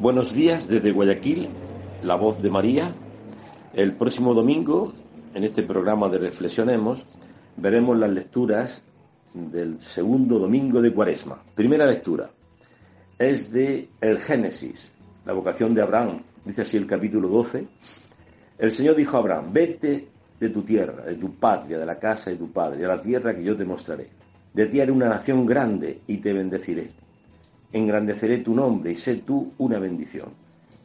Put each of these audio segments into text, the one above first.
Buenos días desde Guayaquil, la voz de María. El próximo domingo, en este programa de Reflexionemos, veremos las lecturas del segundo domingo de Cuaresma. Primera lectura es de el Génesis, la vocación de Abraham. Dice así el capítulo 12. El Señor dijo a Abraham, vete de tu tierra, de tu patria, de la casa de tu padre, a la tierra que yo te mostraré. De ti haré una nación grande y te bendeciré engrandeceré tu nombre y sé tú una bendición.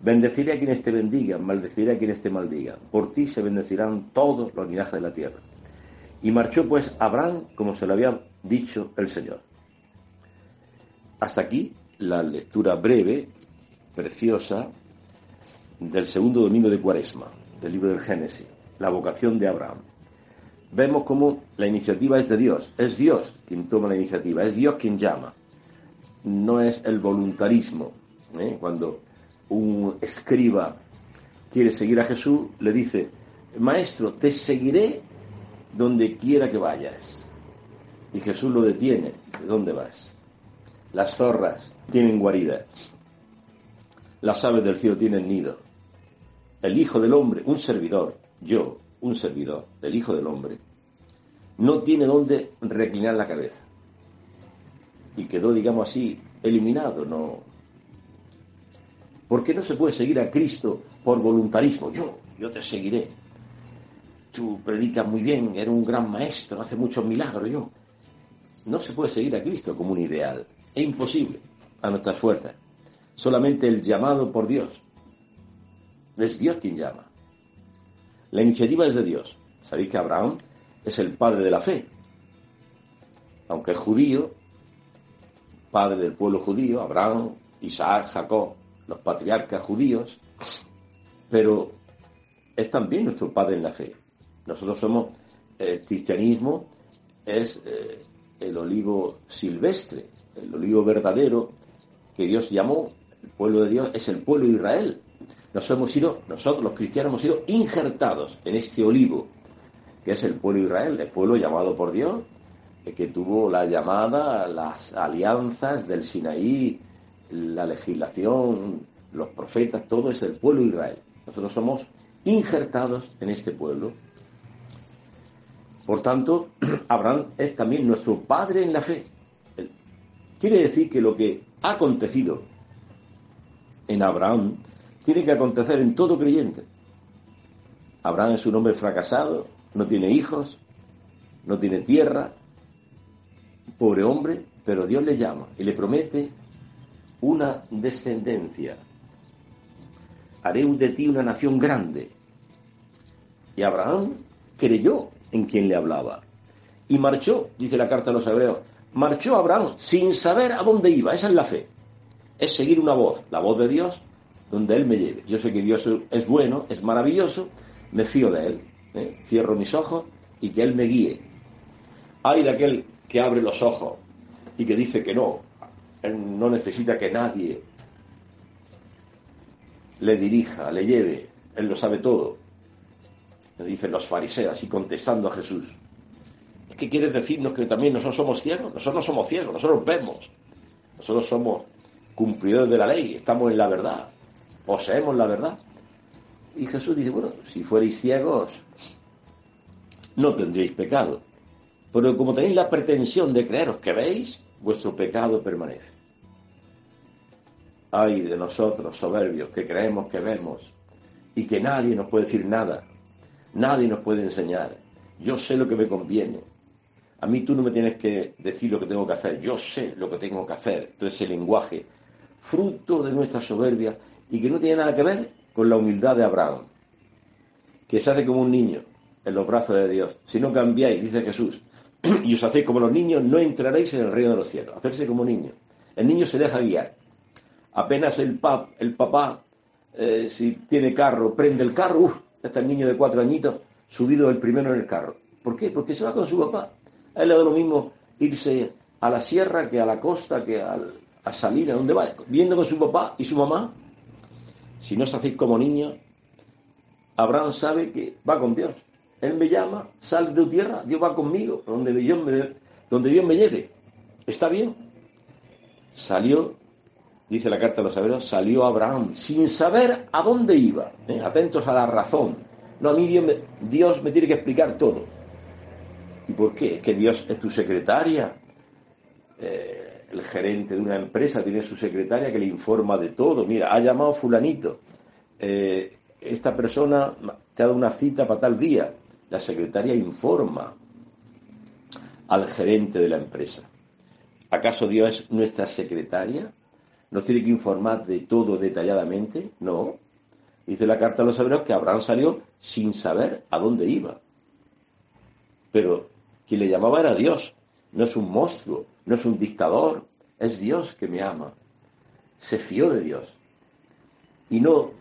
Bendeciré a quienes te bendigan, maldeciré a quienes te maldigan. Por ti se bendecirán todos los linajes de la tierra. Y marchó pues Abraham como se lo había dicho el Señor. Hasta aquí la lectura breve, preciosa, del segundo domingo de Cuaresma, del libro del Génesis, la vocación de Abraham. Vemos cómo la iniciativa es de Dios, es Dios quien toma la iniciativa, es Dios quien llama no es el voluntarismo. ¿eh? Cuando un escriba quiere seguir a Jesús, le dice, Maestro, te seguiré donde quiera que vayas. Y Jesús lo detiene. Dice, ¿dónde vas? Las zorras tienen guarida. Las aves del cielo tienen nido. El Hijo del Hombre, un servidor, yo, un servidor, el Hijo del Hombre, no tiene dónde reclinar la cabeza y quedó, digamos así, eliminado. No. ¿Por qué no se puede seguir a Cristo por voluntarismo? Yo, yo te seguiré. Tú predicas muy bien, eres un gran maestro, hace muchos milagros. Yo. No se puede seguir a Cristo como un ideal. Es imposible a nuestras fuerzas. Solamente el llamado por Dios. Es Dios quien llama. La iniciativa es de Dios. Sabéis que Abraham es el padre de la fe. Aunque es judío, padre del pueblo judío, Abraham, Isaac, Jacob, los patriarcas judíos, pero es también nuestro padre en la fe. Nosotros somos, el cristianismo es eh, el olivo silvestre, el olivo verdadero que Dios llamó, el pueblo de Dios es el pueblo de Israel. Nos hemos sido, nosotros los cristianos hemos sido injertados en este olivo, que es el pueblo de Israel, el pueblo llamado por Dios, que tuvo la llamada, las alianzas del Sinaí, la legislación, los profetas, todo es el pueblo de Israel. Nosotros somos injertados en este pueblo. Por tanto, Abraham es también nuestro padre en la fe. Quiere decir que lo que ha acontecido en Abraham tiene que acontecer en todo creyente. Abraham es un hombre fracasado, no tiene hijos, no tiene tierra, pobre hombre, pero Dios le llama y le promete una descendencia. Haré de ti una nación grande. Y Abraham creyó en quien le hablaba. Y marchó, dice la carta a los hebreos, marchó Abraham sin saber a dónde iba. Esa es la fe. Es seguir una voz, la voz de Dios, donde Él me lleve. Yo sé que Dios es bueno, es maravilloso, me fío de Él. ¿eh? Cierro mis ojos y que Él me guíe. Ay de aquel que abre los ojos y que dice que no, él no necesita que nadie le dirija, le lleve, él lo sabe todo. Le dicen los fariseos y contestando a Jesús. ¿Es que quieres decirnos que también nosotros somos ciegos? Nosotros no somos ciegos, nosotros vemos. Nosotros somos cumplidores de la ley, estamos en la verdad, poseemos la verdad. Y Jesús dice, bueno, si fuerais ciegos, no tendríais pecado. Pero como tenéis la pretensión de creeros que veis, vuestro pecado permanece. Ay de nosotros, soberbios, que creemos que vemos y que nadie nos puede decir nada, nadie nos puede enseñar. Yo sé lo que me conviene. A mí tú no me tienes que decir lo que tengo que hacer, yo sé lo que tengo que hacer. Entonces el lenguaje, fruto de nuestra soberbia y que no tiene nada que ver con la humildad de Abraham, que se hace como un niño en los brazos de Dios. Si no cambiáis, dice Jesús, y os hacéis como los niños, no entraréis en el reino de los cielos. Hacerse como niño. El niño se deja guiar. Apenas el, pap, el papá, eh, si tiene carro, prende el carro, uff, está el niño de cuatro añitos subido el primero en el carro. ¿Por qué? Porque se va con su papá. A él le da lo mismo irse a la sierra que a la costa, que a, salir, a donde va, viendo con su papá y su mamá. Si no se hacéis como niños, Abraham sabe que va con Dios. Él me llama, sal de tu tierra, Dios va conmigo, donde Dios me, donde Dios me lleve. ¿Está bien? Salió dice la carta de los hebreos, salió Abraham sin saber a dónde iba. ¿eh? Atentos a la razón. No, a mí Dios me, Dios me tiene que explicar todo. ¿Y por qué? que Dios es tu secretaria. Eh, el gerente de una empresa tiene su secretaria que le informa de todo. Mira, ha llamado fulanito. Eh, esta persona te ha dado una cita para tal día. La secretaria informa al gerente de la empresa. ¿Acaso Dios es nuestra secretaria? ¿Nos tiene que informar de todo detalladamente? No. Dice la carta a los hebreos que Abraham salió sin saber a dónde iba. Pero quien le llamaba era Dios. No es un monstruo, no es un dictador, es Dios que me ama. Se fió de Dios. Y no,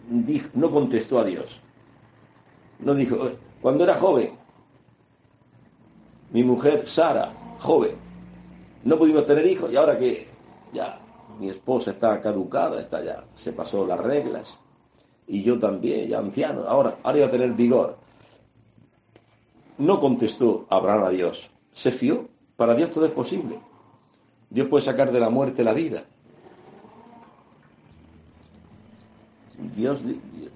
no contestó a Dios. No dijo, cuando era joven, mi mujer Sara, joven, no pudimos tener hijos y ahora que ya mi esposa está caducada, está ya, se pasó las reglas y yo también, ya anciano, ahora, ahora iba a tener vigor. No contestó Abraham a Dios, se fió, para Dios todo es posible. Dios puede sacar de la muerte la vida. Dios,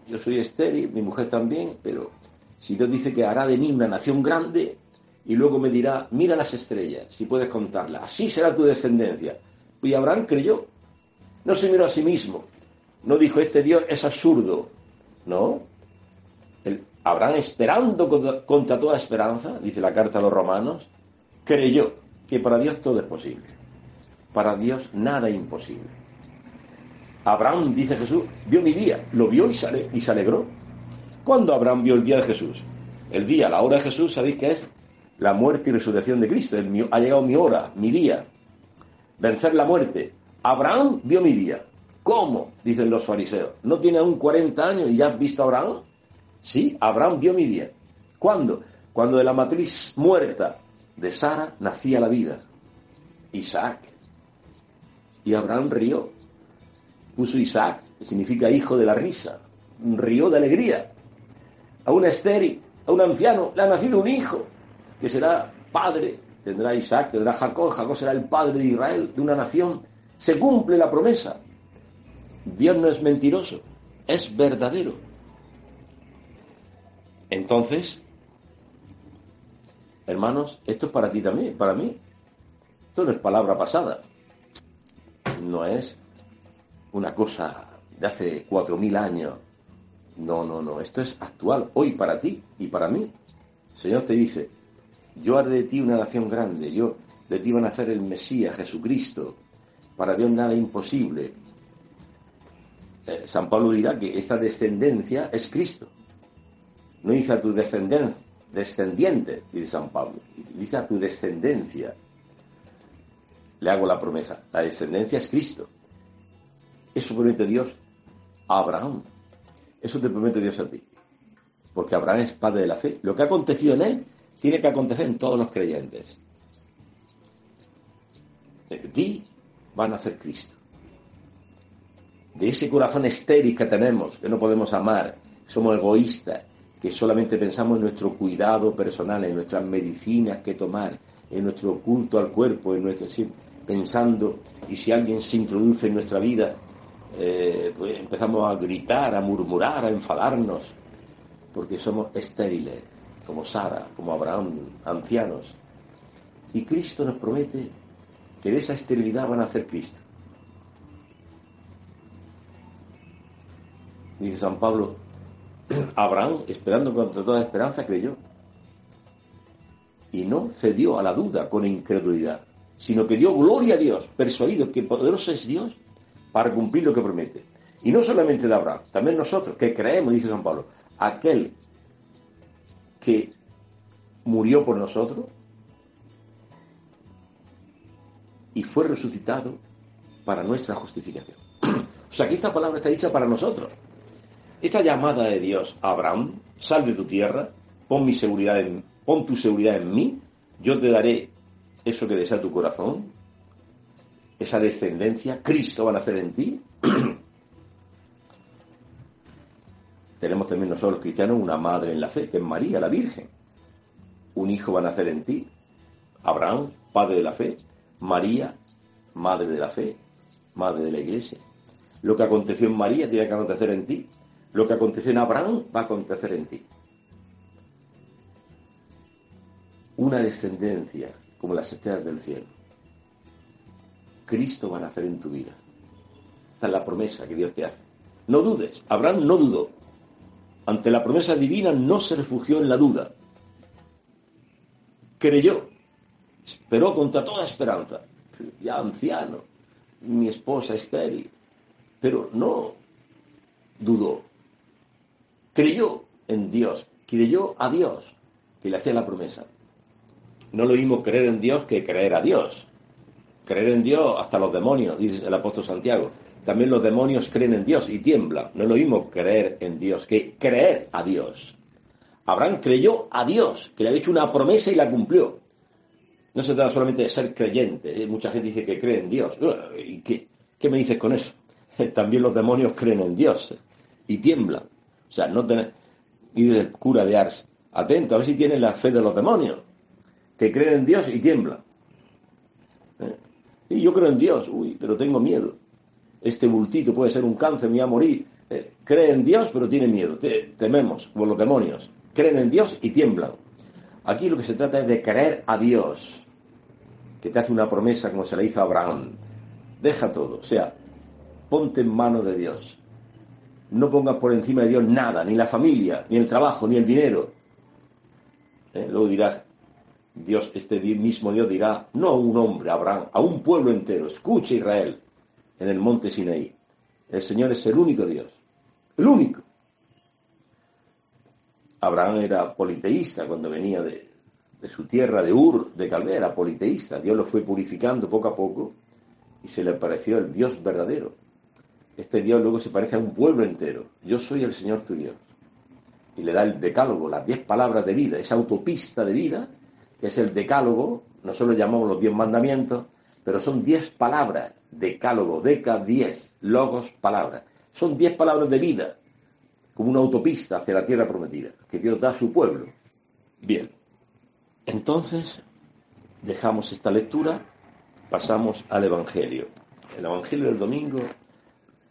yo soy estéril, mi mujer también, pero si Dios dice que hará de mí una nación grande y luego me dirá, mira las estrellas, si puedes contarlas, así será tu descendencia. Y Abraham creyó, no se miró a sí mismo, no dijo, este Dios es absurdo, no. Abraham esperando contra toda esperanza, dice la carta a los romanos, creyó que para Dios todo es posible. Para Dios nada imposible. Abraham, dice Jesús, vio mi día, lo vio y, y se alegró. ¿Cuándo Abraham vio el día de Jesús? El día, la hora de Jesús, ¿sabéis qué es? La muerte y resurrección de Cristo. ha llegado mi hora, mi día. Vencer la muerte. Abraham vio mi día. ¿Cómo? Dicen los fariseos. ¿No tiene aún 40 años y ya has visto a Abraham? Sí, Abraham vio mi día. ¿Cuándo? Cuando de la matriz muerta de Sara nacía la vida. Isaac. Y Abraham rió. Puso Isaac, que significa hijo de la risa. Rió de alegría. A una estéril, a un anciano, le ha nacido un hijo, que será padre, tendrá Isaac, tendrá Jacob, Jacob será el padre de Israel, de una nación. Se cumple la promesa. Dios no es mentiroso, es verdadero. Entonces, hermanos, esto es para ti también, para mí. Esto no es palabra pasada. No es una cosa de hace cuatro mil años. No, no, no. Esto es actual, hoy para ti y para mí. El Señor te dice, yo haré de ti una nación grande, yo de ti van a hacer el Mesías, Jesucristo. Para Dios nada imposible. Eh, San Pablo dirá que esta descendencia es Cristo. No dice a tu descendiente, dice San Pablo, dice a tu descendencia. Le hago la promesa, la descendencia es Cristo. Eso promete Dios a Abraham. Eso te promete Dios a ti. Porque Abraham es padre de la fe. Lo que ha acontecido en él tiene que acontecer en todos los creyentes. De ti van a hacer Cristo de ese corazón estéril que tenemos, que no podemos amar, somos egoístas, que solamente pensamos en nuestro cuidado personal, en nuestras medicinas que tomar, en nuestro culto al cuerpo, en nuestro pensando, y si alguien se introduce en nuestra vida, eh, pues empezamos a gritar, a murmurar, a enfadarnos, porque somos estériles, como Sara, como Abraham, ancianos. Y Cristo nos promete que de esa esterilidad van a hacer Cristo. Dice San Pablo, Abraham, esperando contra toda esperanza, creyó. Y no cedió a la duda con incredulidad, sino que dio gloria a Dios, persuadido que poderoso es Dios para cumplir lo que promete. Y no solamente de Abraham, también nosotros, que creemos, dice San Pablo, aquel que murió por nosotros y fue resucitado para nuestra justificación. o sea que esta palabra está dicha para nosotros. Esta llamada de Dios Abraham, sal de tu tierra, pon mi seguridad en, pon tu seguridad en mí, yo te daré eso que desea tu corazón, esa descendencia, Cristo va a nacer en ti. Tenemos también nosotros los cristianos una madre en la fe, que es María, la Virgen. Un hijo va a nacer en ti. Abraham, padre de la fe. María, madre de la fe, madre de la iglesia. Lo que aconteció en María tiene que acontecer en ti. Lo que aconteció en Abraham va a acontecer en ti. Una descendencia como las estrellas del cielo. Cristo va a nacer en tu vida. Esta es la promesa que Dios te hace. No dudes. Abraham no dudó. Ante la promesa divina no se refugió en la duda. Creyó. Esperó contra toda esperanza. Ya anciano. Mi esposa estéril. Pero no dudó. Creyó en Dios. Creyó a Dios que le hacía la promesa. No lo mismo creer en Dios que creer a Dios. Creer en Dios hasta los demonios, dice el apóstol Santiago. También los demonios creen en Dios y tiemblan. No es lo mismo creer en Dios que creer a Dios. Abraham creyó a Dios, que le había hecho una promesa y la cumplió. No se trata solamente de ser creyente. ¿eh? Mucha gente dice que cree en Dios. ¿Y qué, me dices con eso? También los demonios creen en Dios ¿eh? y tiemblan. O sea, no tener... Y el cura de Ars, atento, a ver si tienen la fe de los demonios que creen en Dios y tiemblan. Y yo creo en Dios, uy, pero tengo miedo. Este bultito puede ser un cáncer, me voy a morir. ¿Eh? cree en Dios, pero tiene miedo. tememos, como los demonios. Creen en Dios y tiemblan. Aquí lo que se trata es de creer a Dios, que te hace una promesa como se le hizo a Abraham. Deja todo, o sea, ponte en manos de Dios. No pongas por encima de Dios nada, ni la familia, ni el trabajo, ni el dinero. ¿Eh? Luego dirás, Dios, este mismo Dios dirá, no a un hombre, Abraham, a un pueblo entero, escucha Israel, en el monte Sinaí. El Señor es el único Dios, el único. Abraham era politeísta cuando venía de, su tierra, de Ur, de Caldea, era politeísta. Dios lo fue purificando poco a poco y se le pareció el Dios verdadero. Este Dios luego se parece a un pueblo entero. Yo soy el Señor tu Dios. Y le da el decálogo, las diez palabras de vida, esa autopista de vida que es el decálogo, nosotros lo llamamos los diez mandamientos, pero son diez palabras, decálogo, deca, diez, logos, palabras. Son diez palabras de vida, como una autopista hacia la tierra prometida, que Dios da a su pueblo. Bien, entonces dejamos esta lectura, pasamos al Evangelio. El Evangelio del domingo,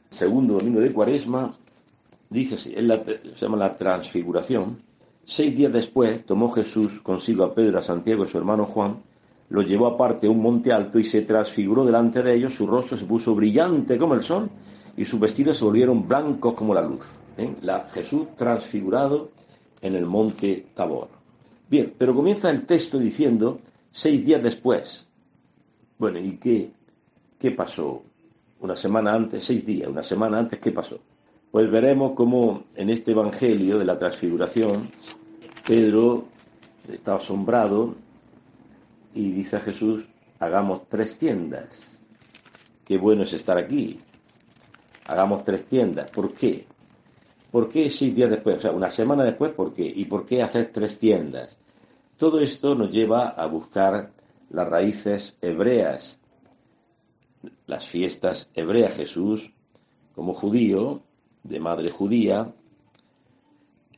segundo domingo de Cuaresma, dice así, se llama la transfiguración, Seis días después tomó Jesús consigo a Pedro, a Santiago y su hermano Juan, lo llevó aparte a un monte alto y se transfiguró delante de ellos, su rostro se puso brillante como el sol y sus vestidos se volvieron blancos como la luz. ¿eh? La Jesús transfigurado en el monte Tabor. Bien, pero comienza el texto diciendo seis días después. Bueno, ¿y qué, qué pasó? Una semana antes, seis días, una semana antes, ¿qué pasó? Pues veremos cómo en este Evangelio de la Transfiguración, Pedro está asombrado y dice a Jesús, hagamos tres tiendas. Qué bueno es estar aquí. Hagamos tres tiendas. ¿Por qué? ¿Por qué seis días después? O sea, una semana después, ¿por qué? ¿Y por qué hacer tres tiendas? Todo esto nos lleva a buscar las raíces hebreas, las fiestas hebreas. Jesús, como judío, de madre judía,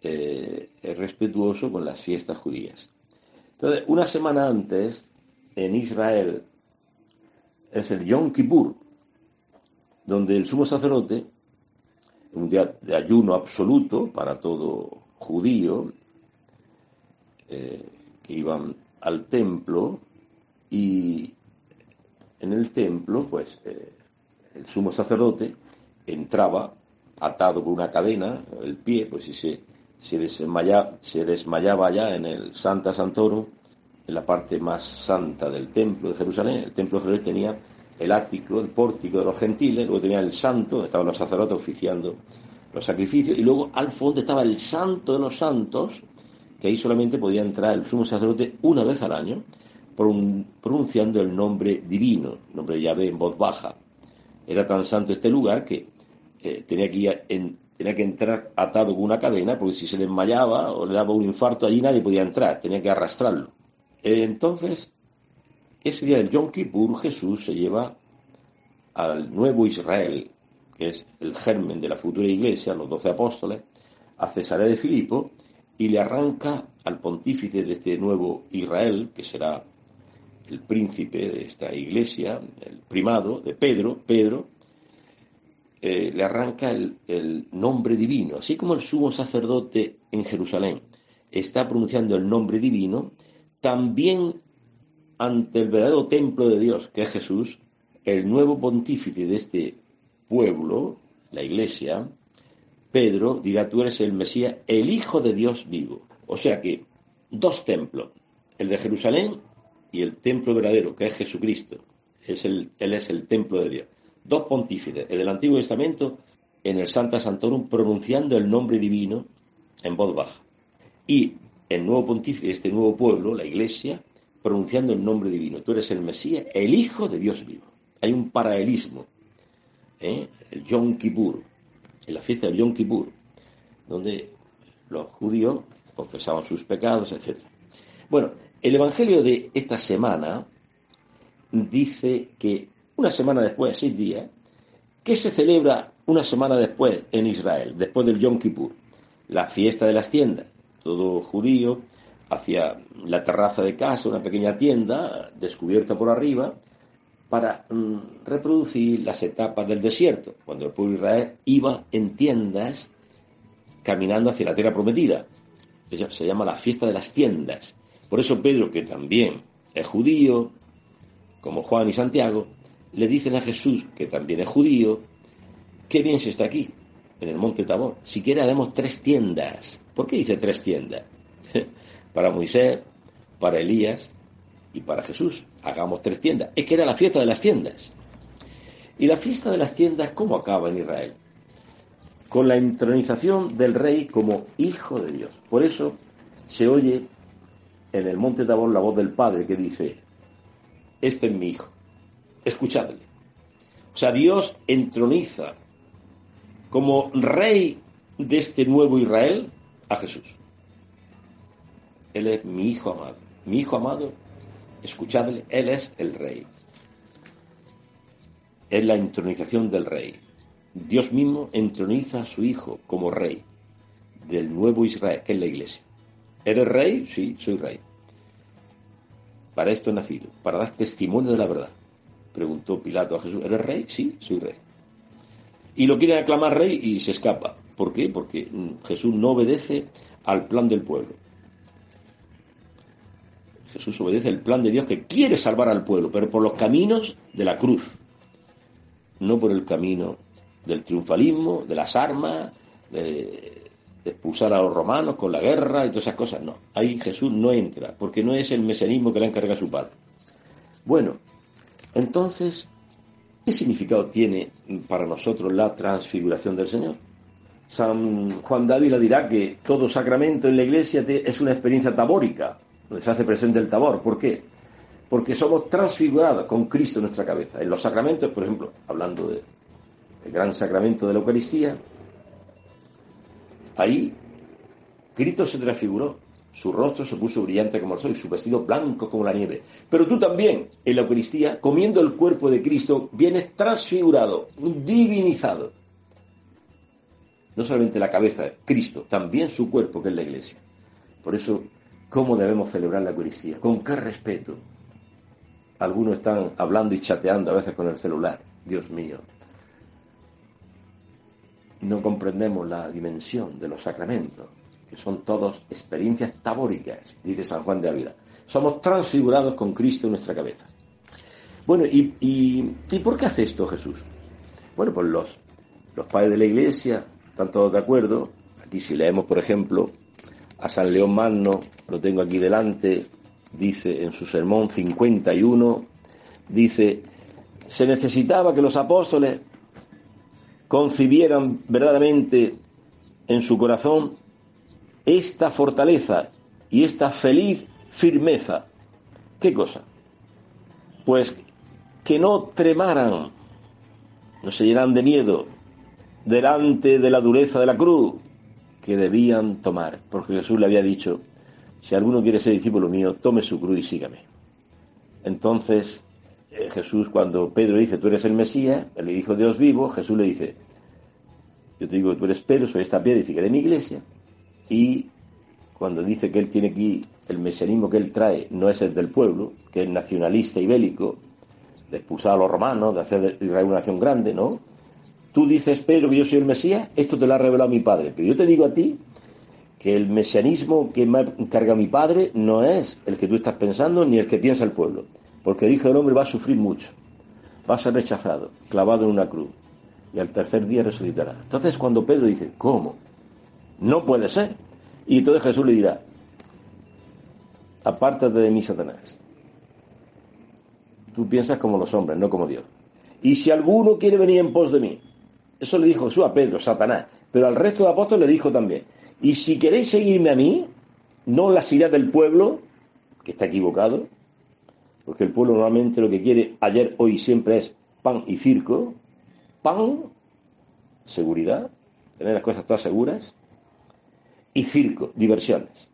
eh, es respetuoso con las fiestas judías. Entonces, una semana antes, en Israel, es el Yom Kippur, donde el sumo sacerdote, un día de ayuno absoluto para todo judío, eh, que iban al templo y en el templo, pues, eh, el sumo sacerdote entraba atado con una cadena, el pie, pues si se, se, desmayaba, se desmayaba ya en el Santa Santoro, en la parte más santa del templo de Jerusalén. El templo de Jerusalén tenía el ático, el pórtico de los gentiles, luego tenía el santo, estaban los sacerdotes oficiando los sacrificios, y luego al fondo estaba el santo de los santos, que ahí solamente podía entrar el sumo sacerdote una vez al año, pronunciando el nombre divino, el nombre de Yahvé en voz baja. Era tan santo este lugar que tenía, que tenía que entrar atado con una cadena, porque si se desmayaba o le daba un infarto allí nadie podía entrar, tenía que arrastrarlo. Entonces, ese día del Yom Kippur, Jesús se lleva al nuevo Israel, que es el germen de la futura iglesia, los doce apóstoles, a Cesarea de Filipo, y le arranca al pontífice de este nuevo Israel, que será el príncipe de esta iglesia, el primado de Pedro, Pedro, eh, le arranca el, nombre divino, así como el sumo sacerdote en Jerusalén está pronunciando el nombre divino, también ante el verdadero templo de Dios, que es Jesús, el nuevo pontífice de este pueblo, la iglesia, Pedro dirá, tú eres el Mesías, el Hijo de Dios vivo. O sea que dos templos, el de Jerusalén y el templo verdadero, que es Jesucristo. Es el, él es el templo de Dios. Dos pontífices, el del Antiguo Testamento en el Santa Santorum pronunciando el nombre divino en voz baja. Y el nuevo pontífice este nuevo pueblo, la iglesia, pronunciando el nombre divino. Tú eres el Mesías, el Hijo de Dios vivo. Hay un paralelismo. ¿eh? El Yom Kippur, en la fiesta del Yom Kippur, donde los judíos confesaban sus pecados, etc. Bueno, el Evangelio de esta semana dice que una semana después, seis días, ¿qué se celebra una semana después en Israel, después del Yom Kippur? La fiesta de las tiendas. Todo judío hacia la terraza de casa, una pequeña tienda descubierta por arriba, para mm, reproducir las etapas del desierto, cuando el pueblo de Israel iba en tiendas caminando hacia la tierra prometida. Se llama la fiesta de las tiendas. Por eso Pedro, que también es judío, como Juan y Santiago, le dicen a Jesús, que también es judío, qué bien se está aquí, en el monte Tabor. Siquiera haremos tres tiendas. ¿Por qué dice tres tiendas? para Moisés, para Elías y para Jesús. Hagamos tres tiendas. Es que era la fiesta de las tiendas. ¿Y la fiesta de las tiendas cómo acaba en Israel? Con la entronización del rey como hijo de Dios. Por eso se oye en el monte Tabor la voz del Padre que dice, este es mi hijo, escuchadle. O sea, Dios entroniza como rey de este nuevo Israel a Jesús. Él es mi hijo amado. Mi hijo amado Escuchadle, Él es el rey. Es la entronización del rey. Dios mismo entroniza a su hijo como rey del nuevo Israel, que es la iglesia. ¿Eres rey? Sí, soy rey. Para esto he nacido, para dar testimonio de la verdad. Preguntó Pilato a Jesús, ¿eres rey? Sí, soy rey. Y lo quiere aclamar rey y se escapa. ¿Por qué? Porque Jesús no obedece al plan del pueblo. Jesús obedece el plan de Dios que quiere salvar al pueblo, pero por los caminos de la cruz, no por el camino del triunfalismo, de las armas, de, expulsar a los romanos con la guerra y todas esas cosas. No, ahí Jesús no entra, porque no es el mesianismo que le encarga su padre. Bueno, entonces, ¿qué significado tiene para nosotros la transfiguración del Señor? San Juan Dávila dirá que todo sacramento en la iglesia es una experiencia tabórica, donde se hace presente el tabor. ¿Por qué? Porque somos transfigurados con Cristo en nuestra cabeza. En los sacramentos, por ejemplo, hablando del gran sacramento de la Eucaristía, ahí Cristo se transfiguró. Su rostro se puso brillante como el sol y su vestido blanco como la nieve. Pero tú también, en la Eucaristía, comiendo el cuerpo de Cristo, vienes transfigurado, divinizado. No solamente la cabeza, Cristo, también su cuerpo, que es la iglesia. Por eso ¿Cómo debemos celebrar la Eucaristía? ¿Con qué respeto? Algunos están hablando y chateando a veces con el celular. Dios mío. No comprendemos la dimensión de los sacramentos, que son todos experiencias tabóricas, dice San Juan de Ávila. Somos transfigurados con Cristo en nuestra cabeza. Bueno, ¿y, y, por qué hace esto Jesús? Bueno, pues los, los padres de la Iglesia están todos de acuerdo. Aquí si leemos, por ejemplo, a San León Magno, lo tengo aquí delante, dice en su sermón 51, dice, se necesitaba que los apóstoles concibieran verdaderamente en su corazón esta fortaleza y esta feliz firmeza. ¿Qué cosa? Pues que no tremaran, no se llenaran de miedo delante de la dureza de la cruz, que debían tomar, porque Jesús le había dicho, si alguno quiere ser discípulo mío, tome su cruz y sígame. Entonces, eh, Jesús, cuando Pedro dice, tú eres el Mesías, el Hijo de Dios vivo, Jesús le dice, yo te digo tú eres Pedro, soy esta piedra de mi iglesia. Y cuando dice que él tiene aquí, el mesianismo que él trae no es el del pueblo, que es nacionalista y bélico, de expulsar a los romanos, de hacer Israel una nación grande, ¿no? tú dices, Pedro, que yo soy el Mesías, esto te lo ha revelado mi Padre. Pero yo te digo a ti que el mesianismo que me encarga mi Padre no es el que tú estás pensando ni el que piensa el pueblo. Porque el Hijo del Hombre va a sufrir mucho. Va a ser rechazado, clavado en una cruz. Y al tercer día resucitará. Entonces cuando Pedro dice, ¿cómo? No puede ser. Y entonces Jesús le dirá, apártate de mí, Satanás. Tú piensas como los hombres, no como Dios. Y si alguno quiere venir en pos de mí, eso le dijo Jesús a Pedro, Satanás, pero al resto de apóstoles le dijo también, y si queréis seguirme a mí, no la ideas del pueblo, que está equivocado, porque el pueblo normalmente lo que quiere ayer, hoy siempre es pan y circo, pan, seguridad, tener las cosas todas seguras, y circo, diversiones.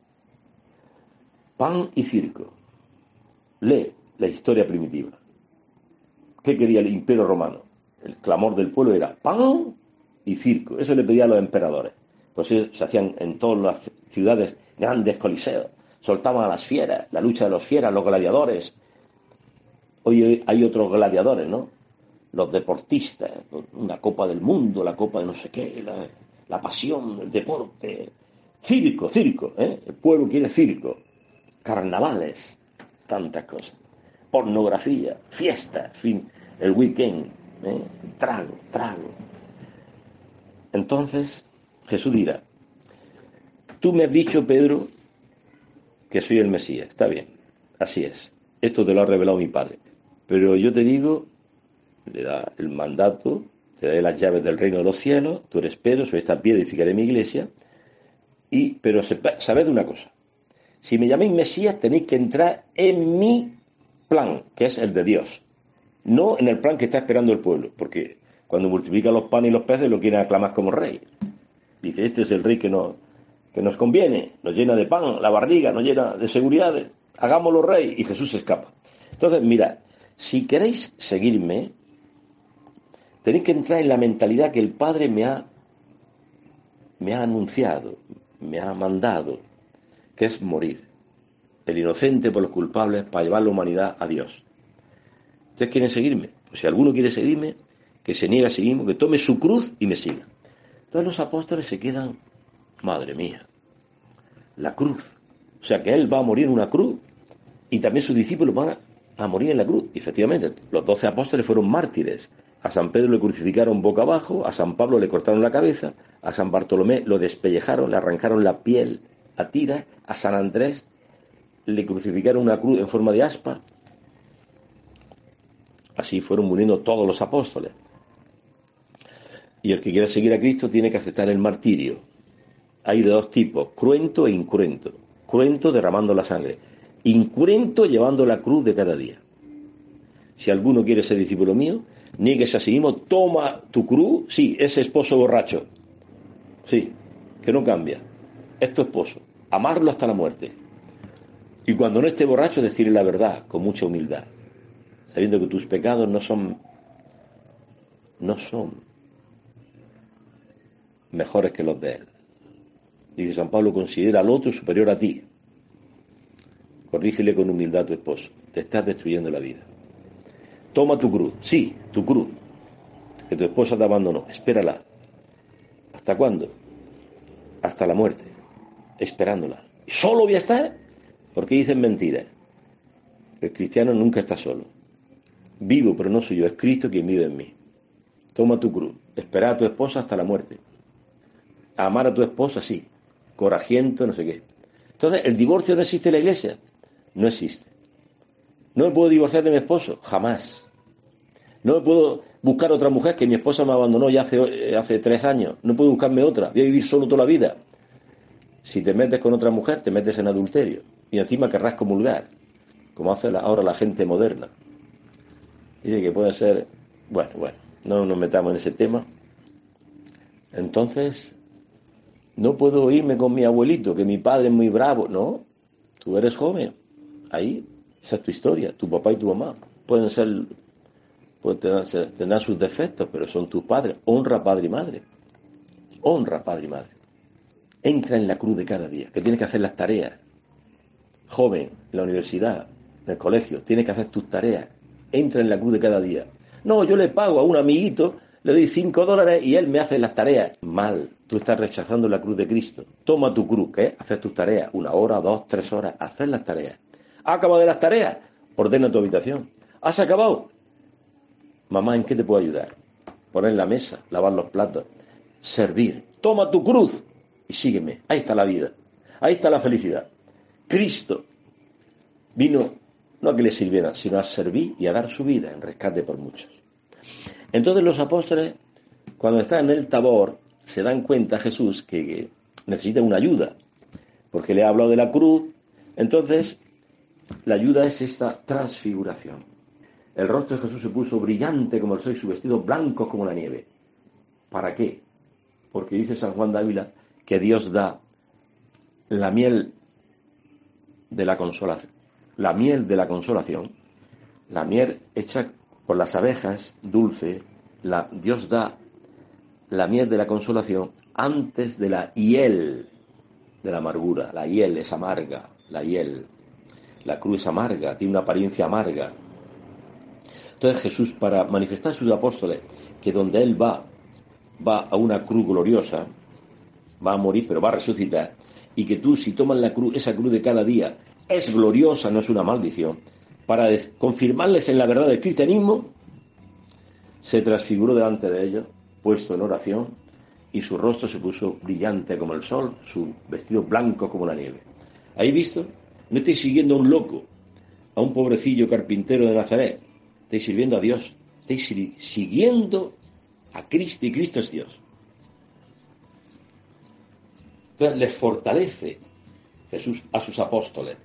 Pan y circo. Lee la historia primitiva. ¿Qué quería el imperio romano? El clamor del pueblo era pan y circo. Eso le pedía a los emperadores. Pues se hacían en todas las ciudades grandes coliseos. Soltaban a las fieras, la lucha de los fieras, los gladiadores. Hoy hay otros gladiadores, ¿no? Los deportistas, una copa del mundo, la copa de no sé qué, la, la pasión, el deporte. Circo, circo, ¿eh? El pueblo quiere circo. Carnavales, tantas cosas pornografía, fiesta, fin, el weekend, ¿eh? trago, trago. Entonces Jesús dirá, tú me has dicho, Pedro, que soy el Mesías, está bien, así es, esto te lo ha revelado mi Padre, pero yo te digo, le da el mandato, te daré las llaves del reino de los cielos, tú eres Pedro, soy esta piedra, edificaré mi iglesia, y, pero sabed una cosa, si me llaméis Mesías tenéis que entrar en mi plan, que es el de Dios, no en el plan que está esperando el pueblo, porque cuando multiplica los panes y los peces lo quieren aclamar como rey. Dice, este es el rey que, que nos conviene, nos llena de pan, la barriga, nos llena de seguridades, hagámoslo rey, y Jesús escapa. Entonces, mirad, si queréis seguirme, tenéis que entrar en la mentalidad que el Padre me ha, me ha anunciado, me ha mandado, que es morir el inocente por los culpables para llevar la humanidad a Dios. ¿Ustedes quieren seguirme? Pues si alguno quiere seguirme, que se niegue a sí mismo, que tome su cruz y me siga. Entonces los apóstoles se quedan, madre mía, la cruz. O sea que él va a morir en una cruz y también sus discípulos van a, morir en la cruz. Efectivamente, los doce apóstoles fueron mártires. A San Pedro le crucificaron boca abajo, a San Pablo le cortaron la cabeza, a San Bartolomé lo despellejaron, le arrancaron la piel a tiras, a San Andrés le crucificaron una cruz en forma de aspa. Así fueron muriendo todos los apóstoles. Y el que quiera seguir a Cristo tiene que aceptar el martirio. Hay de dos tipos, cruento e incruento. Cruento derramando la sangre. Incruento llevando la cruz de cada día. Si alguno quiere ser discípulo mío, nieguese a sí mismo, toma tu cruz. Sí, ese esposo borracho. Sí, que no cambia. Es tu esposo. Amarlo hasta la muerte. Y cuando no esté borracho, decirle la verdad con mucha humildad, sabiendo que tus pecados no son, no son mejores que los de él. Dice San Pablo, considera al otro superior a ti. Corrígele con humildad a tu esposo. Te estás destruyendo la vida. Toma tu cruz. Sí, tu cruz. Que tu esposa te abandonó. Espérala. ¿Hasta cuándo? Hasta la muerte. Esperándola. ¿Solo voy a estar? ¿Por qué dicen mentiras? El cristiano nunca está solo. Vivo, pero no soy yo, es Cristo quien vive en mí. Toma tu cruz, espera a tu esposa hasta la muerte. Amar a tu esposa, sí. Corajiento, no sé qué. Entonces, ¿el divorcio no existe en la iglesia? No existe. No me puedo divorciar de mi esposo, jamás. No me puedo buscar otra mujer que mi esposa me abandonó ya hace, eh, hace tres años. No puedo buscarme otra. Voy a vivir solo toda la vida. Si te metes con otra mujer, te metes en adulterio y encima querrás comulgar, como hace ahora la gente moderna. Dice que puede ser, bueno, bueno, no nos metamos en ese tema. Entonces, no puedo irme con mi abuelito, que mi padre es muy bravo, no, tú eres joven, ahí, esa es tu historia, tu papá y tu mamá pueden ser, pueden tener, tener sus defectos, pero son tus padres, honra padre y madre, honra padre y madre, entra en la cruz de cada día, que tienes que hacer las tareas, joven, en la universidad, en el colegio, tienes que hacer tus tareas, entra en la cruz de cada día. No, yo le pago a un amiguito le doy cinco dólares y él me hace las tareas. Mal, tú estás rechazando la cruz de Cristo. Toma tu cruz, ¿qué? Haces tus tareas, una hora, dos, tres horas, hacer las tareas. ¿Ha acabado de las tareas? Ordena tu habitación. ¿Has acabado? Mamá, ¿en qué te puedo ayudar? Poner la mesa, lavar los platos, servir. Toma tu cruz y sígueme. Ahí está la vida. Ahí está la felicidad. Cristo vino no a que le sirviera, sino a servir y a dar su vida en rescate por muchos. Entonces los apóstoles, cuando están en el tabor, se dan cuenta Jesús que necesita una ayuda, porque le ha hablado de la cruz. Entonces, la ayuda es esta transfiguración. El rostro de Jesús se puso brillante como el sol y su vestido blanco como la nieve. ¿Para qué? Porque dice San Juan de Ávila que Dios da la miel de la consolación, la miel de la consolación, la miel hecha por las abejas dulce, la, Dios da la miel de la consolación antes de la hiel de la amargura. La hiel es amarga, la hiel. La cruz es amarga, tiene una apariencia amarga. Entonces Jesús, para manifestar a sus apóstoles que donde Él va, va a una cruz gloriosa, va a morir, pero va a resucitar, y que tú si tomas la cruz, esa cruz de cada día, es gloriosa, no es una maldición, para confirmarles en la verdad del cristianismo, se transfiguró delante de ellos, puesto en oración, y su rostro se puso brillante como el sol, su vestido blanco como la nieve. ¿Ahí visto? No estáis siguiendo a un loco, a un pobrecillo carpintero de Nazaret, estáis sirviendo a Dios, estáis siguiendo a Cristo y Cristo es Dios. Entonces les fortalece Jesús a sus apóstoles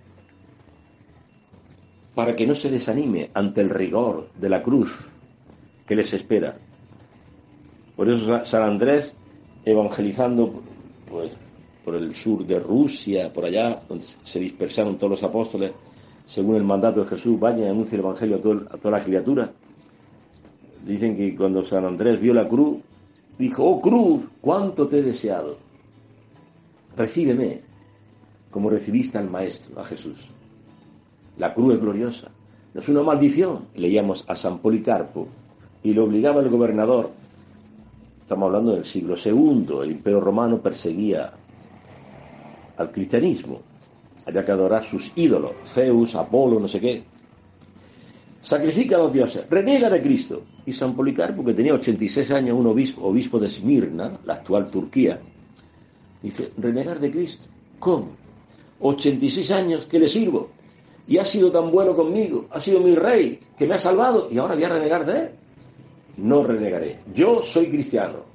para que no se desanime ante el rigor de la cruz que les espera. Por eso San Andrés, evangelizando pues, por el sur de Rusia, por allá, donde se dispersaron todos los apóstoles, según el mandato de Jesús, vaya y anuncie el Evangelio a, todo, a toda la criatura. Dicen que cuando San Andrés vio la cruz, dijo, oh cruz, cuánto te he deseado. Recíbeme como recibiste al Maestro, a Jesús. La cruz es gloriosa. No es una maldición. Leíamos a San Policarpo y lo obligaba el gobernador. Estamos hablando del siglo II. El imperio romano perseguía al cristianismo. Había que adorar sus ídolos, Zeus, Apolo, no sé qué. Sacrifica a los dioses, renega de Cristo. Y San Policarpo, que tenía 86 años, un obispo, obispo de Esmirna, la actual Turquía, dice, renegar de Cristo. ¿Cómo? 86 años que le sirvo y ha sido tan bueno conmigo, ha sido mi rey, que me ha salvado y ahora voy a renegar de él. No renegaré. Yo soy cristiano.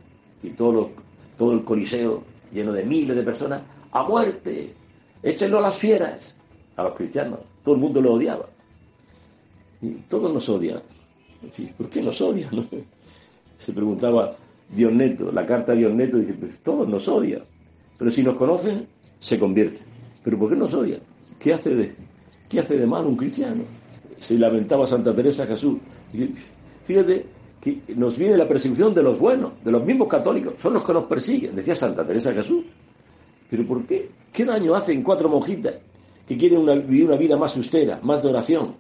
Y todo, todo el coliseo lleno de miles de personas, a muerte, échenlo a las fieras, a los cristianos. Todo el mundo lo odiaba. Y todos nos odian. ¿Por qué nos odian? Se preguntaba Dios Neto, la carta de Dios Neto, dice, pues todos nos odian. Pero si nos conocen, se convierten. ¿Pero por qué nos odian? ¿Qué hace de, ¿Qué hace de mal un cristiano? Se lamentaba Santa Teresa Jesús. Fíjate que nos viene la persecución de los buenos, de los mismos católicos, son los que nos persiguen, decía Santa Teresa Jesús. ¿Pero por qué? ¿Qué daño hacen cuatro monjitas que quieren vivir una vida más austera, más de oración?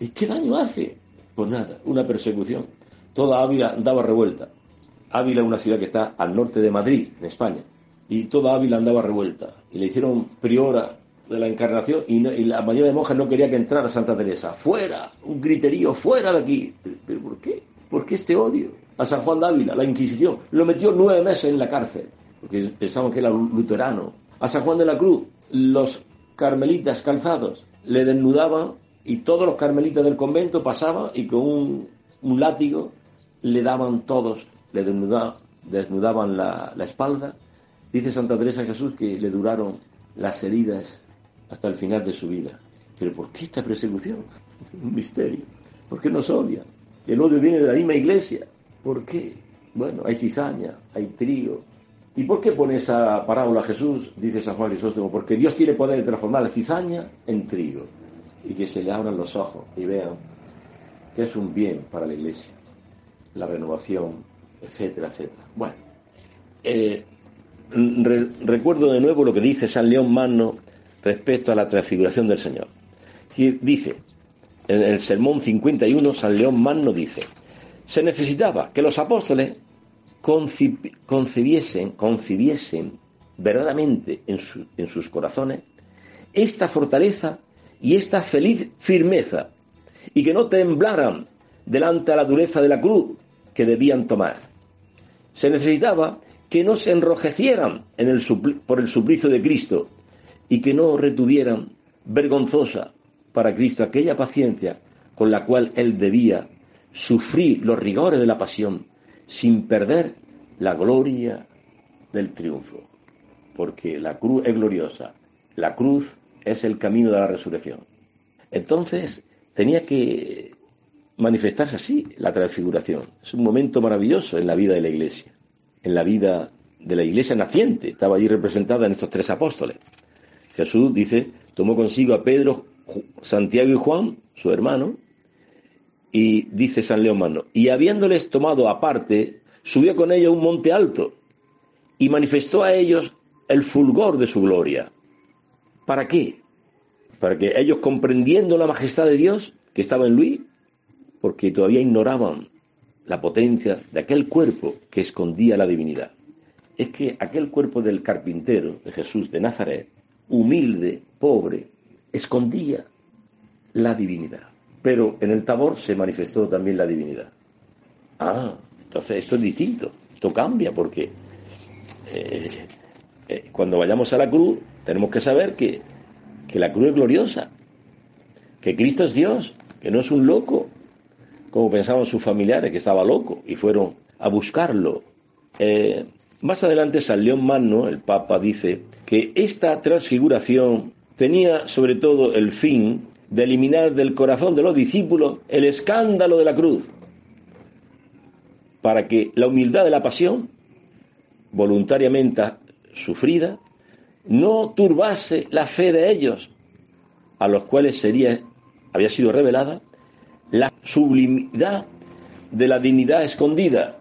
¿Y qué daño hace? Pues nada, una persecución. Toda Ávila andaba revuelta. Ávila es una ciudad que está al norte de Madrid, en España. Y toda Ávila andaba revuelta. Y le hicieron priora de la encarnación y, la mayoría de monjas no quería que entrara Santa Teresa. ¡Fuera! Un griterío, ¡fuera de aquí! ¿Pero, por qué? ¿Por qué este odio? A San Juan Dávila, la Inquisición, lo metió nueve meses en la cárcel, porque pensaban que era luterano. A San Juan de la Cruz, los carmelitas calzados le desnudaban y todos los carmelitas del convento pasaban y con un, látigo le daban todos, le desnudaban, la, espalda. Dice Santa Teresa Jesús que le duraron las heridas hasta el final de su vida. Pero ¿por qué esta persecución? Un misterio. ¿Por qué nos odian? El odio viene de la misma iglesia. ¿Por qué? Bueno, hay cizaña, hay trigo. ¿Y por qué pone esa parábola Jesús? Dice San Juan Crisóstomo, porque Dios tiene poder de transformar la cizaña en trigo y que se le abran los ojos y vean que es un bien para la iglesia, la renovación, etcétera, etcétera. Bueno, eh, recuerdo de nuevo lo que dice San León Magno respecto a la transfiguración del Señor. Dice, en el Sermón 51, San León Magno dice, se necesitaba que los apóstoles concibiesen, concibiesen verdaderamente en, en sus corazones esta fortaleza y esta feliz firmeza, y que no temblaran delante de la dureza de la cruz que debían tomar. Se necesitaba que no se enrojecieran por el suplicio de Cristo y que no retuvieran vergonzosa para Cristo aquella paciencia con la cual Él debía sufrir los rigores de la pasión sin perder la gloria del triunfo. Porque la cruz es gloriosa, la cruz es el camino de la resurrección. Entonces tenía que manifestarse así la transfiguración. Es un momento maravilloso en la vida de la iglesia, en la vida de la iglesia naciente. Estaba allí representada en estos tres apóstoles. Jesús dice, tomó consigo a Pedro, Santiago y Juan, su hermano, y dice San León Mano, y habiéndoles tomado aparte, subió con ellos a un monte alto y manifestó a ellos el fulgor de su gloria. ¿Para qué? Para que ellos comprendiendo la majestad de Dios que estaba en Luis, porque todavía ignoraban la potencia de aquel cuerpo que escondía la divinidad. Es que aquel cuerpo del carpintero de Jesús de Nazaret, humilde, pobre, escondía la divinidad. Pero en el tabor se manifestó también la divinidad. Ah, entonces esto es distinto, esto cambia porque eh, eh, cuando vayamos a la cruz tenemos que saber que, que la cruz es gloriosa, que Cristo es Dios, que no es un loco, como pensaban sus familiares, que estaba loco, y fueron a buscarlo. Eh, más adelante San León Magno, el Papa, dice que esta transfiguración tenía sobre todo el fin de eliminar del corazón de los discípulos el escándalo de la cruz, para que la humildad de la pasión, voluntariamente sufrida, no turbase la fe de ellos, a los cuales sería, había sido revelada la sublimidad de la dignidad escondida.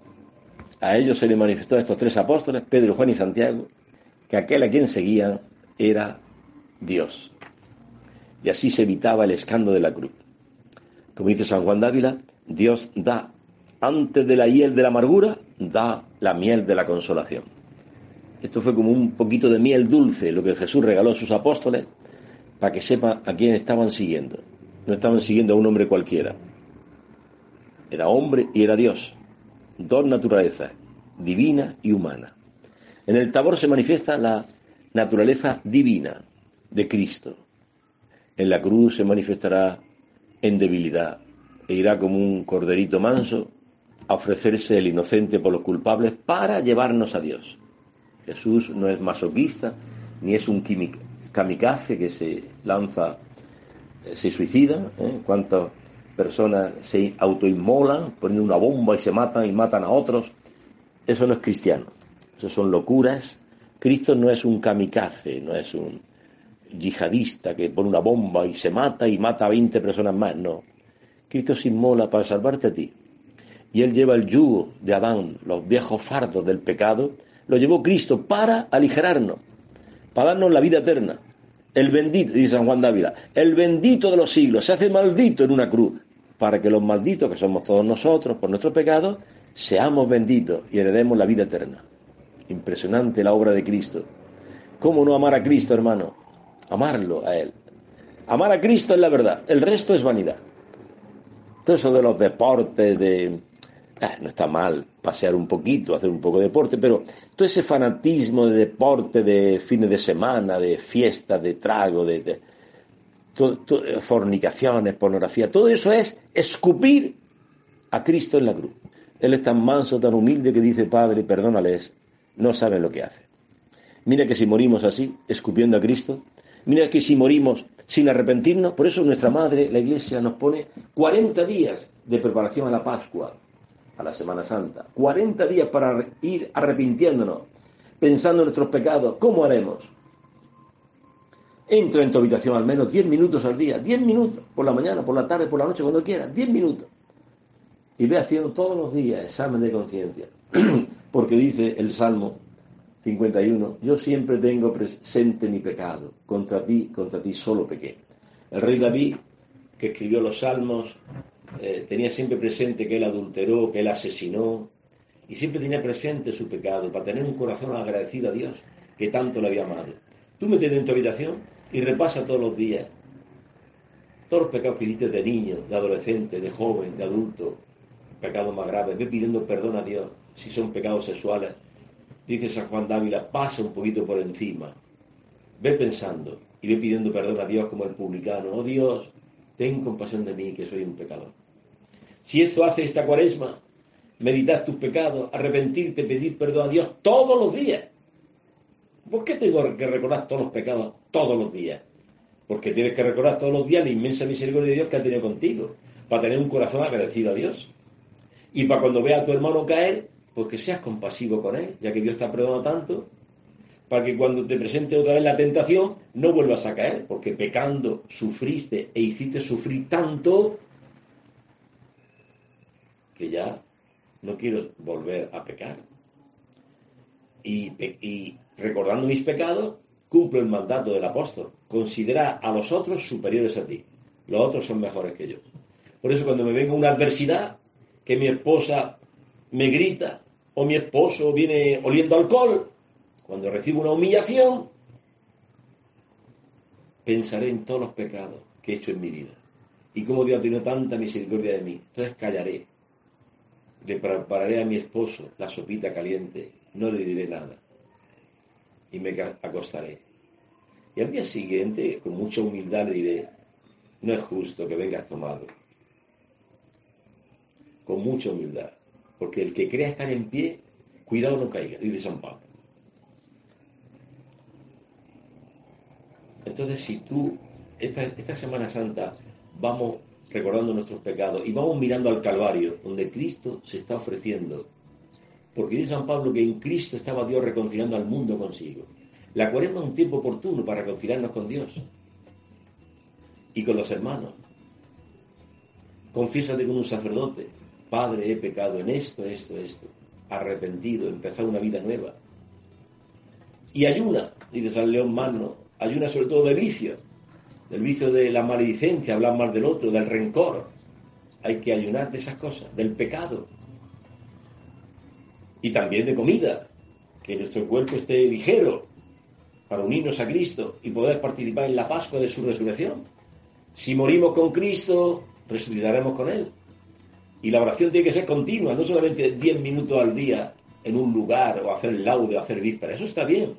A ellos se le manifestó a estos tres apóstoles, Pedro, Juan y Santiago, que aquel a quien seguían era Dios. Y así se evitaba el escándalo de la cruz. Como dice San Juan Dávila, Dios da, antes de la hiel de la amargura, da la miel de la consolación. Esto fue como un poquito de miel dulce, lo que Jesús regaló a sus apóstoles, para que sepan a quién estaban siguiendo. No estaban siguiendo a un hombre cualquiera. Era hombre y era Dios. Dos naturalezas, divina y humana. En el tabor se manifiesta la naturaleza divina de Cristo. En la cruz se manifestará en debilidad e irá como un corderito manso a ofrecerse el inocente por los culpables para llevarnos a Dios. Jesús no es masoquista, ni es un kamikaze que se lanza, eh, se suicida. ¿eh? ¿Cuántas personas se autoinmolan poniendo una bomba y se matan y matan a otros? Eso no es cristiano. Eso son locuras. Cristo no es un kamikaze, no es un yihadista que pone una bomba y se mata y mata a 20 personas más. No. Cristo se inmola para salvarte a ti. Y Él lleva el yugo de Adán, los viejos fardos del pecado, lo llevó Cristo para aligerarnos, para darnos la vida eterna. El bendito, dice San Juan Dávila, el bendito de los siglos se hace maldito en una cruz, para que los malditos, que somos todos nosotros por nuestros pecados, seamos benditos y heredemos la vida eterna. Impresionante la obra de Cristo. ¿Cómo no amar a Cristo, hermano? Amarlo a Él. Amar a Cristo es la verdad, el resto es vanidad. Todo eso de los deportes, de Ah, no está mal pasear un poquito, hacer un poco de deporte, pero todo ese fanatismo de deporte, de fines de semana, de fiesta, de trago, de, fornicaciones, pornografía, todo eso es escupir a Cristo en la cruz. Él es tan manso, tan humilde que dice, Padre, perdónales, no saben lo que hacen. Mira que si morimos así, escupiendo a Cristo, mira que si morimos sin arrepentirnos, por eso nuestra Madre, la Iglesia, nos pone 40 días de preparación a la Pascua, a la Semana Santa. 40 días para ir arrepintiéndonos, pensando en nuestros pecados. ¿Cómo haremos? Entra en tu habitación al menos 10 minutos al día, 10 minutos, por la mañana, por la tarde, por la noche, cuando quieras, 10 minutos. Y ve haciendo todos los días examen de conciencia. Porque dice el Salmo 51, yo siempre tengo presente mi pecado, contra ti, contra ti solo pequé. El rey David, que escribió los Salmos, eh, tenía siempre presente que él adulteró, que él asesinó, y siempre tenía presente su pecado para tener un corazón agradecido a Dios que tanto le había amado. Tú metes en tu habitación y repasa todos los días todos los pecados que hiciste de niño, de adolescente, de joven, de adulto, pecados más graves, ve pidiendo perdón a Dios si son pecados sexuales. Dice San Juan Dávila, pasa un poquito por encima. Ve pensando y ve pidiendo perdón a Dios como el publicano. Oh Dios, ten compasión de mí que soy un pecador. Si esto hace esta cuaresma, meditar tus pecados, arrepentirte, pedir perdón a Dios todos los días. ¿Por qué tengo que recordar todos los pecados todos los días? Porque tienes que recordar todos los días la inmensa misericordia de Dios que ha tenido contigo, para tener un corazón agradecido a Dios. Y para cuando veas a tu hermano caer, pues que seas compasivo con él, ya que Dios te ha perdonado tanto, para que cuando te presente otra vez la tentación, no vuelvas a caer, porque pecando sufriste e hiciste sufrir tanto que ya no quiero volver a pecar. Y, recordando mis pecados, cumplo el mandato del apóstol. Considera a los otros superiores a ti. Los otros son mejores que yo. Por eso cuando me venga una adversidad, que mi esposa me grita o mi esposo viene oliendo alcohol, cuando recibo una humillación, pensaré en todos los pecados que he hecho en mi vida y cómo Dios ha tenido tanta misericordia de mí. Entonces callaré le prepararé a mi esposo la sopita caliente, no le diré nada y me acostaré. Y al día siguiente, con mucha humildad, le diré, no es justo que vengas tomado. Con mucha humildad. Porque el que crea estar en pie, cuidado no caiga, dice San Pablo. Entonces, si tú, esta, esta Semana Santa, vamos recordando nuestros pecados y vamos mirando al Calvario, donde Cristo se está ofreciendo. Porque dice San Pablo que en Cristo estaba Dios reconciliando al mundo consigo. La cuaresma es un tiempo oportuno para reconciliarnos con Dios y con los hermanos. Confiésate con un sacerdote. Padre, he pecado en esto, esto, esto. Arrepentido, empezar una vida nueva. Y ayuna, dice San León Magno, ayuna sobre todo de vicio del vicio de la maledicencia, hablar mal del otro, del rencor. Hay que ayunar de esas cosas, del pecado. Y también de comida, que nuestro cuerpo esté ligero para unirnos a Cristo y poder participar en la Pascua de su resurrección. Si morimos con Cristo, resucitaremos con Él. Y la oración tiene que ser continua, no solamente 10 minutos al día en un lugar o hacer laude o hacer víspera. Eso está bien,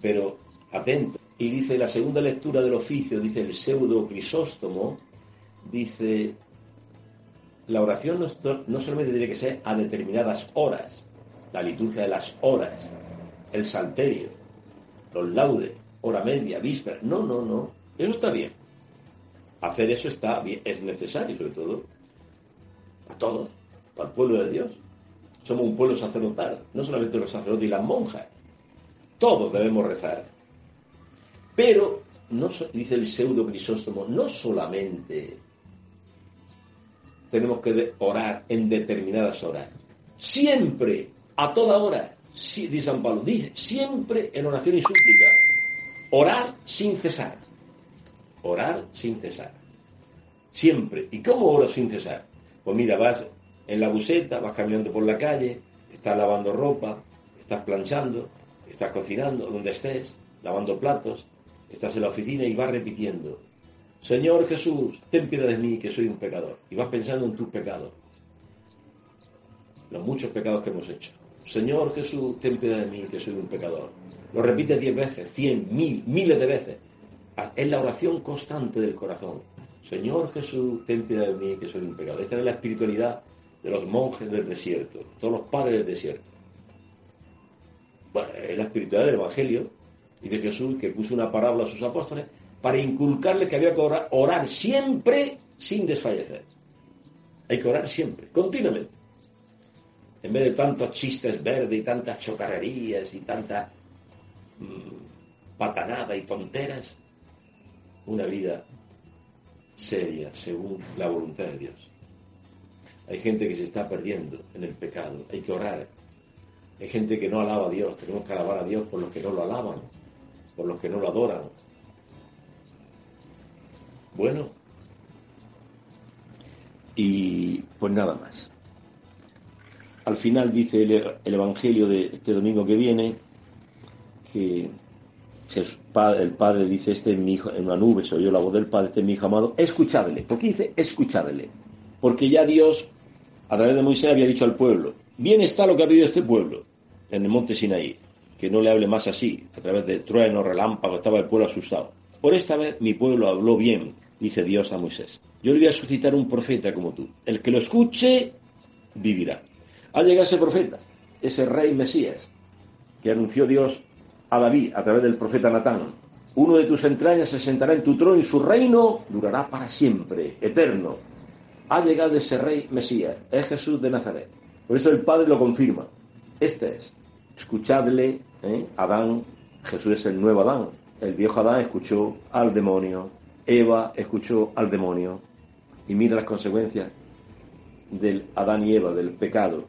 pero atento. Y dice la segunda lectura del oficio, dice el pseudo Crisóstomo, dice, la oración no, solamente tiene que ser a determinadas horas, la liturgia de las horas, el salterio, los laudes, hora media, víspera. No, no, no. Eso está bien. Hacer eso está bien, es necesario, sobre todo, todos, para el pueblo de Dios. Somos un pueblo sacerdotal, no solamente los sacerdotes y las monjas. Todos debemos rezar. Pero, no, dice el pseudo Crisóstomo, no solamente tenemos que orar en determinadas horas, siempre, a toda hora, dice San Pablo, dice, siempre en oración y súplica, orar sin cesar, orar sin cesar, siempre. ¿Y cómo oro sin cesar? Pues mira, vas en la buseta, vas caminando por la calle, estás lavando ropa, estás planchando, estás cocinando, donde estés, lavando platos, Estás en la oficina y vas repitiendo, Señor Jesús, ten piedad de mí que soy un pecador. Y vas pensando en tus pecados, los muchos pecados que hemos hecho. Señor Jesús, ten piedad de mí que soy un pecador. Lo repites diez veces, cien, mil, miles de veces. Es la oración constante del corazón. Señor Jesús, ten piedad de mí que soy un pecador. Esta es la espiritualidad de los monjes del desierto, todos los padres del desierto. Bueno, es la espiritualidad del Evangelio, y de Jesús que puso una parábola a sus apóstoles para inculcarles que había que orar, siempre sin desfallecer. Hay que orar siempre, continuamente. En vez de tantos chistes verdes y tantas chocarrerías y tanta mm, patanada y tonteras, una vida seria según la voluntad de Dios. Hay gente que se está perdiendo en el pecado, hay que orar. Hay gente que no alaba a Dios, tenemos que alabar a Dios por los que no lo alaban por los que no lo adoran. Bueno, y pues nada más. al final dice el, Evangelio de este domingo que viene que el Padre dice, este es mi hijo, en una nube se oyó la voz del Padre, este es mi hijo amado, escuchadle. ¿Por dice escuchadle? Porque ya Dios, a través de Moisés, había dicho al pueblo, bien está lo que ha pedido este pueblo en el monte Sinaí, que no le hable más así, a través de truenos, relámpagos, estaba el pueblo asustado. Por esta vez mi pueblo habló bien, dice Dios a Moisés. Yo le voy a suscitar un profeta como tú. El que lo escuche, vivirá. Ha llegado ese profeta, ese rey Mesías, que anunció Dios a David a través del profeta Natán. Uno de tus entrañas se sentará en tu trono y su reino durará para siempre, eterno. Ha llegado ese rey Mesías, es Jesús de Nazaret. Por eso el Padre lo confirma. Este es. Escuchadle, ¿eh? Adán, Jesús es el nuevo Adán. El viejo Adán escuchó al demonio, Eva escuchó al demonio. Y mira las consecuencias del Adán y Eva, del pecado.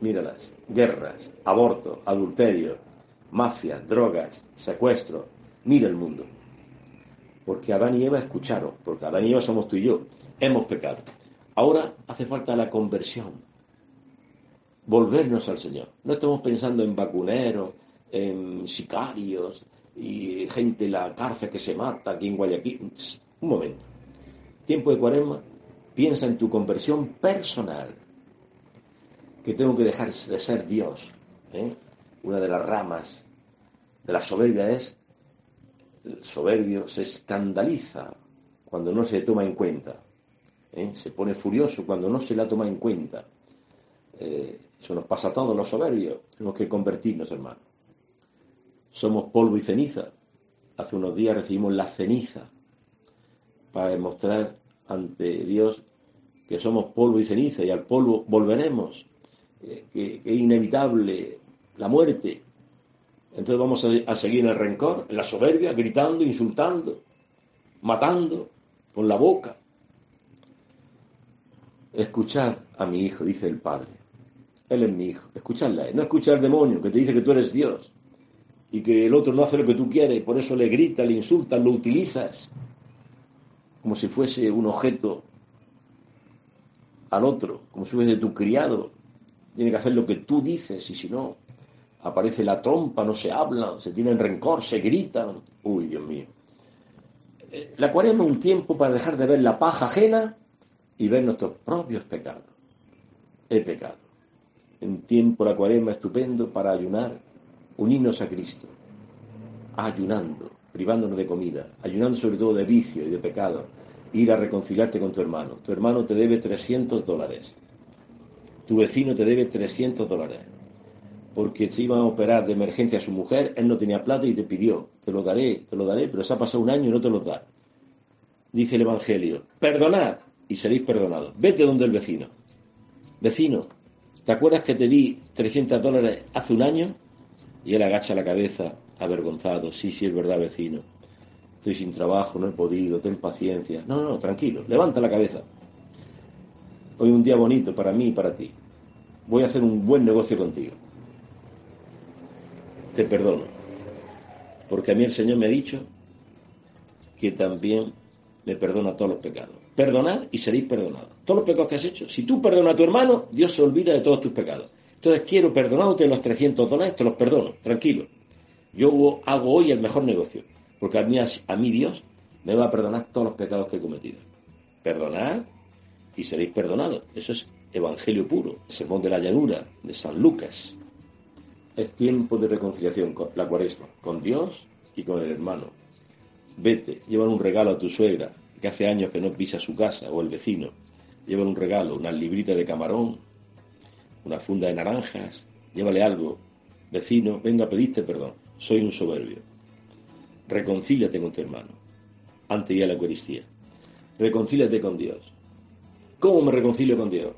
Míralas, guerras, aborto, adulterio, mafia, drogas, secuestro. Mira el mundo. Porque Adán y Eva escucharon, porque Adán y Eva somos tú y yo, hemos pecado. Ahora hace falta la conversión, volvernos al Señor. No estamos pensando en vacuneros, en sicarios y gente en la cárcel que se mata aquí en Guayaquil. Un momento. Tiempo de cuaresma, piensa en tu conversión personal, que tengo que dejar de ser Dios. ¿eh? Una de las ramas de la soberbia es, el soberbio se escandaliza cuando no se toma en cuenta. ¿eh? Se pone furioso cuando no se la toma en cuenta. Eh, eso nos pasa a todos los soberbios. Tenemos que convertirnos, hermano. Somos polvo y ceniza. Hace unos días recibimos la ceniza para demostrar ante Dios que somos polvo y ceniza y al polvo volveremos, eh, que es inevitable la muerte, entonces vamos a, seguir en el rencor, en la soberbia, gritando, insultando, matando con la boca. Escuchad a mi hijo, dice el Padre. Él es mi hijo. Escuchadle a él. No escuchar al demonio que te dice que tú eres Dios y que el otro no hace lo que tú quieres por eso le gritas, le insultas, lo utilizas como si fuese un objeto al otro, como si fuese tu criado. Tiene que hacer lo que tú dices y si no, aparece la trompa, no se habla, se tienen rencor, se gritan. Uy, Dios mío. Eh, la cuaresma es un tiempo para dejar de ver la paja ajena y ver nuestros propios pecados. He pecado. Un tiempo la cuaresma estupendo para ayunar, unirnos a Cristo, ayunando, privándonos de comida, ayunando sobre todo de vicio y de pecado, ir a reconciliarte con tu hermano. Tu hermano te debe 300 dólares. Tu vecino te debe 300 dólares porque se iba a operar de emergencia a su mujer, él no tenía plata y te pidió, te lo daré, te lo daré, pero se ha pasado un año y no te lo da. Dice el Evangelio, perdonad y seréis perdonados. Vete donde el vecino. Vecino, ¿te acuerdas que te di 300 dólares hace un año? Y él agacha la cabeza, avergonzado. Sí, sí, es verdad, vecino. Estoy sin trabajo, no he podido, ten paciencia. No, no, tranquilo, levanta la cabeza. Hoy un día bonito para mí y para ti. Voy a hacer un buen negocio contigo te perdono. Porque a mí el Señor me ha dicho que también me perdona todos los pecados. Perdonad y seréis perdonados. Todos los pecados que has hecho. Si tú perdonas a tu hermano, Dios se olvida de todos tus pecados. Entonces quiero perdonarte los 300 dólares, te los perdono, tranquilo. Yo hago hoy el mejor negocio. Porque a mí, a mí Dios me va a perdonar todos los pecados que he cometido. Perdonad y seréis perdonados. Eso es evangelio puro, el sermón de la llanura de San Lucas. Es tiempo de reconciliación, con la cuaresma, con Dios y con el hermano. Vete, lleva un regalo a tu suegra, que hace años que no pisa su casa, o el vecino. Lleva un regalo, una librita de camarón, una funda de naranjas, llévale algo. Vecino, venga a perdón, soy un soberbio. Reconcíliate con tu hermano, ante ya la Eucaristía. Reconcíliate con Dios. ¿Cómo me reconcilio con Dios?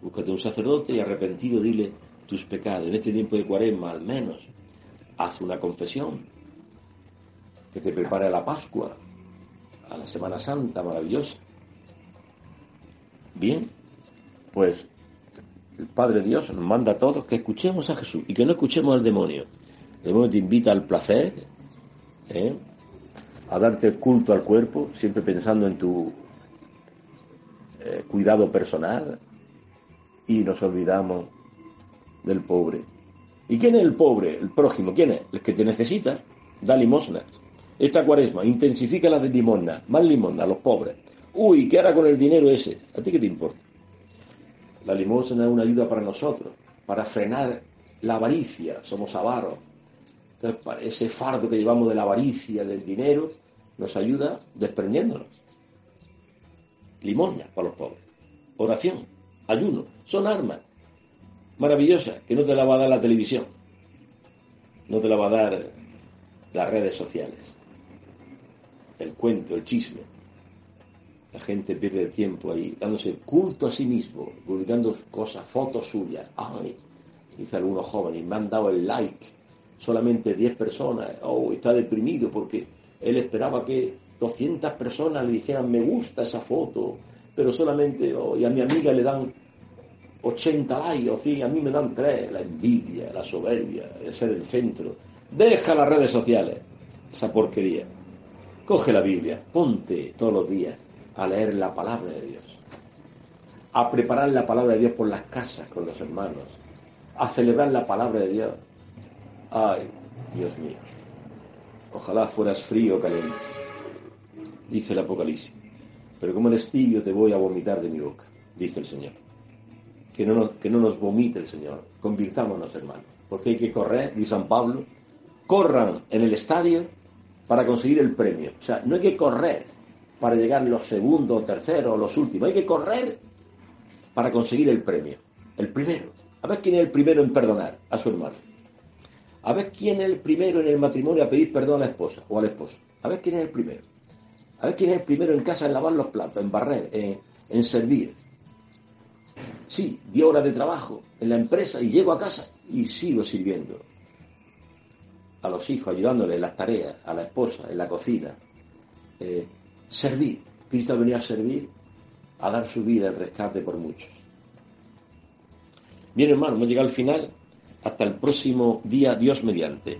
búscate un sacerdote y arrepentido dile, tus pecados. En este tiempo de cuaresma, al menos, haz una confesión que te prepare a la Pascua, a la Semana Santa maravillosa. Bien, pues el Padre Dios nos manda a todos que escuchemos a Jesús y que no escuchemos al demonio. El demonio te invita al placer, ¿eh? a darte culto al cuerpo, siempre pensando en tu eh, cuidado personal, y nos olvidamos del pobre. ¿Y quién es el pobre? El prójimo. ¿Quién es? El que te necesita. Da limosnas. Esta cuaresma intensifica la de limosna. Más limosna a los pobres. Uy, ¿qué hará con el dinero ese? ¿A ti qué te importa? La limosna es una ayuda para nosotros, para frenar la avaricia. Somos avaros. Entonces, ese fardo que llevamos de la avaricia, del dinero, nos ayuda desprendiéndonos. Limosna para los pobres. Oración, ayuno, son armas maravillosas que no te la va a dar la televisión. No te la va a dar las redes sociales. El cuento, el chisme. La gente pierde el tiempo ahí, dándose culto a sí mismo, publicando cosas, fotos suyas. Ay, dice algunos jóvenes, me han dado el like. Solamente 10 personas. Oh, está deprimido porque él esperaba que 200 personas le dijeran me gusta esa foto, pero solamente, oh, y a mi amiga le dan 80 likes, o 100, a mí me dan 3. La envidia, la soberbia, el ser el centro. Deja las redes sociales, esa porquería. Coge la Biblia, ponte todos los días a leer la palabra de Dios, a preparar la palabra de Dios por las casas con los hermanos, a celebrar la palabra de Dios. Ay, Dios mío, ojalá fueras frío o caliente, dice el Apocalipsis, pero como eres tibio te voy a vomitar de mi boca, dice el Señor. Que no, nos, que no nos vomite el Señor, convirtámonos hermanos, porque hay que correr, dice San Pablo, corran en el estadio para conseguir el premio. O sea, no hay que correr para llegar los segundos, terceros, los últimos. Hay que correr para conseguir el premio. El primero. A ver quién es el primero en perdonar a su hermano. A ver quién es el primero en el matrimonio a pedir perdón a la esposa o al esposo. A ver quién es el primero. A ver quién es el primero en casa en lavar los platos, en barrer, en, en servir. Sí, di horas de trabajo en la empresa y llego a casa y sigo sirviendo. A los hijos, ayudándoles en las tareas, a la esposa, en la cocina. Eh, servir. Cristo venía a servir, a dar su vida en rescate por muchos. Bien, hermano, hemos llegado al final. Hasta el próximo día, Dios mediante.